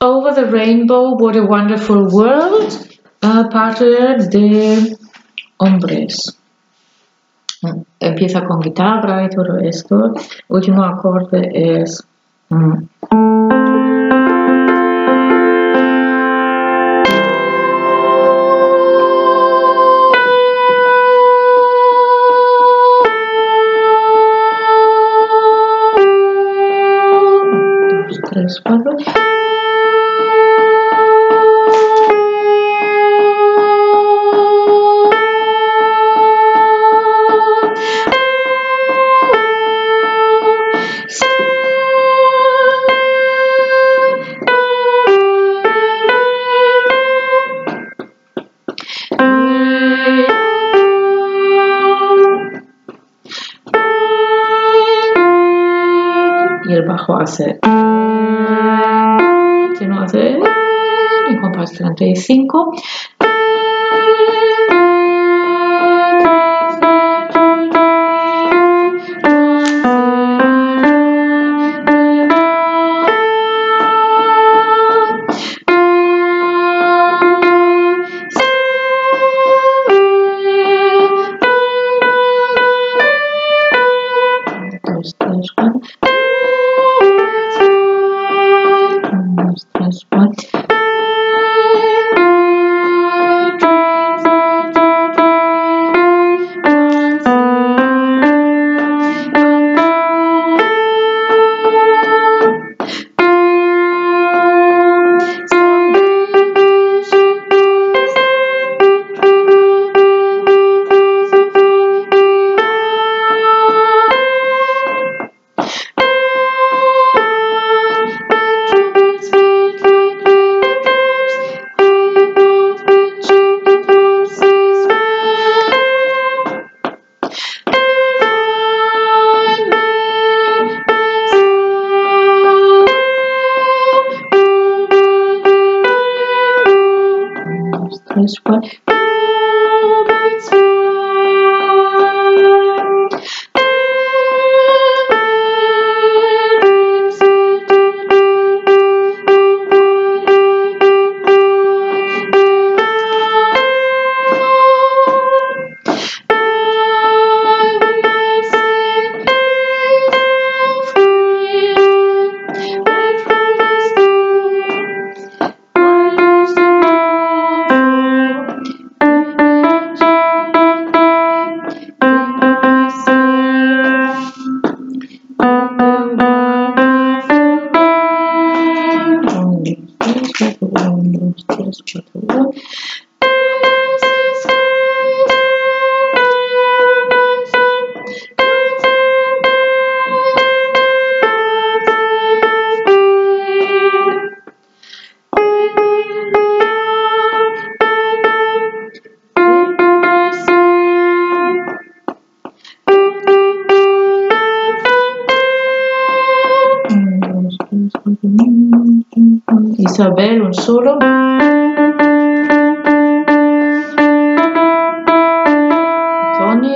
Over the Rainbow, What a Wonderful World, uh, parte de Hombres. Mm, empieza con guitarra y todo esto. Último acorde es. Mm. dos, Tres, cuatro. trabajo hace. a hacer y compás 35 was tiro successivo Isabel un solo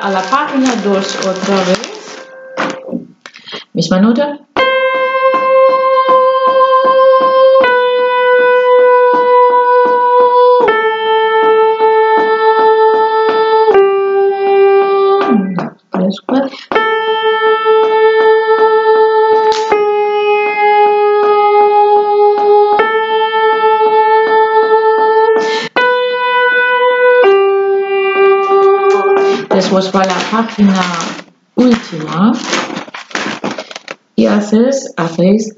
a la página 2 otra vez. Misma nota. pues va la página última y haces, hacéis...